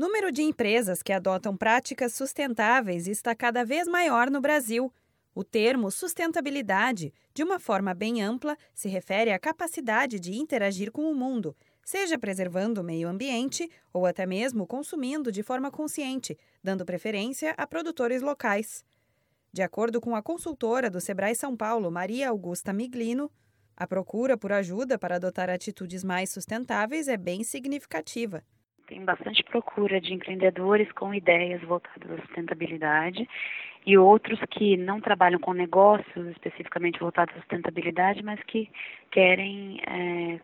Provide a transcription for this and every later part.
número de empresas que adotam práticas sustentáveis está cada vez maior no Brasil. O termo sustentabilidade, de uma forma bem ampla, se refere à capacidade de interagir com o mundo, seja preservando o meio ambiente ou até mesmo consumindo de forma consciente, dando preferência a produtores locais. De acordo com a consultora do Sebrae São Paulo, Maria Augusta Miglino, a procura por ajuda para adotar atitudes mais sustentáveis é bem significativa tem bastante procura de empreendedores com ideias voltadas à sustentabilidade e outros que não trabalham com negócios especificamente voltados à sustentabilidade, mas que querem é,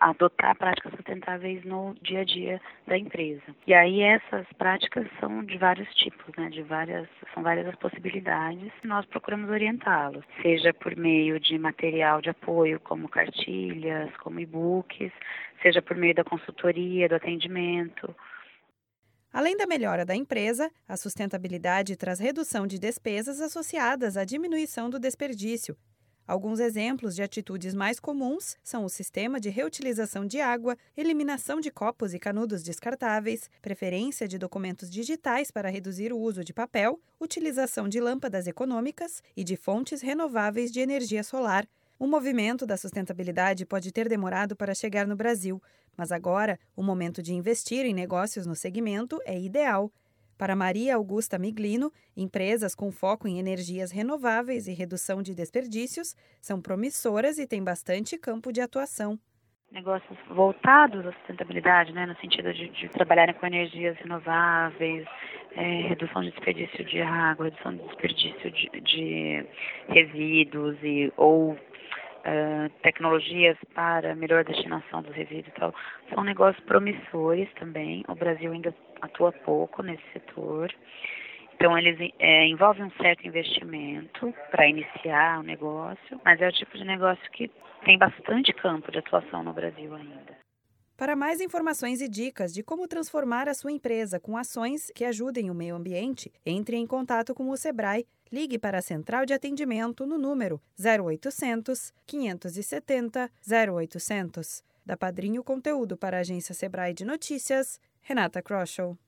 adotar práticas sustentáveis no dia a dia da empresa. E aí essas práticas são de vários tipos, né, de várias, são várias as possibilidades. Nós procuramos orientá-los, seja por meio de material de apoio, como cartilhas, como e-books, seja por meio da consultoria, do atendimento. Além da melhora da empresa, a sustentabilidade traz redução de despesas associadas à diminuição do desperdício, Alguns exemplos de atitudes mais comuns são o sistema de reutilização de água, eliminação de copos e canudos descartáveis, preferência de documentos digitais para reduzir o uso de papel, utilização de lâmpadas econômicas e de fontes renováveis de energia solar. O movimento da sustentabilidade pode ter demorado para chegar no Brasil, mas agora o momento de investir em negócios no segmento é ideal. Para Maria Augusta Miglino, empresas com foco em energias renováveis e redução de desperdícios são promissoras e têm bastante campo de atuação. Negócios voltados à sustentabilidade, né, no sentido de, de trabalharem com energias renováveis, é, redução de desperdício de água, redução de desperdício de, de resíduos e ou Uh, tecnologias para melhor destinação dos resíduos e tal, são negócios promissores também. O Brasil ainda atua pouco nesse setor. Então, eles é, envolvem um certo investimento para iniciar o negócio, mas é o tipo de negócio que tem bastante campo de atuação no Brasil ainda. Para mais informações e dicas de como transformar a sua empresa com ações que ajudem o meio ambiente, entre em contato com o Sebrae. Ligue para a central de atendimento no número 0800 570 0800. Da Padrinho Conteúdo para a agência Sebrae de Notícias, Renata Kroschel.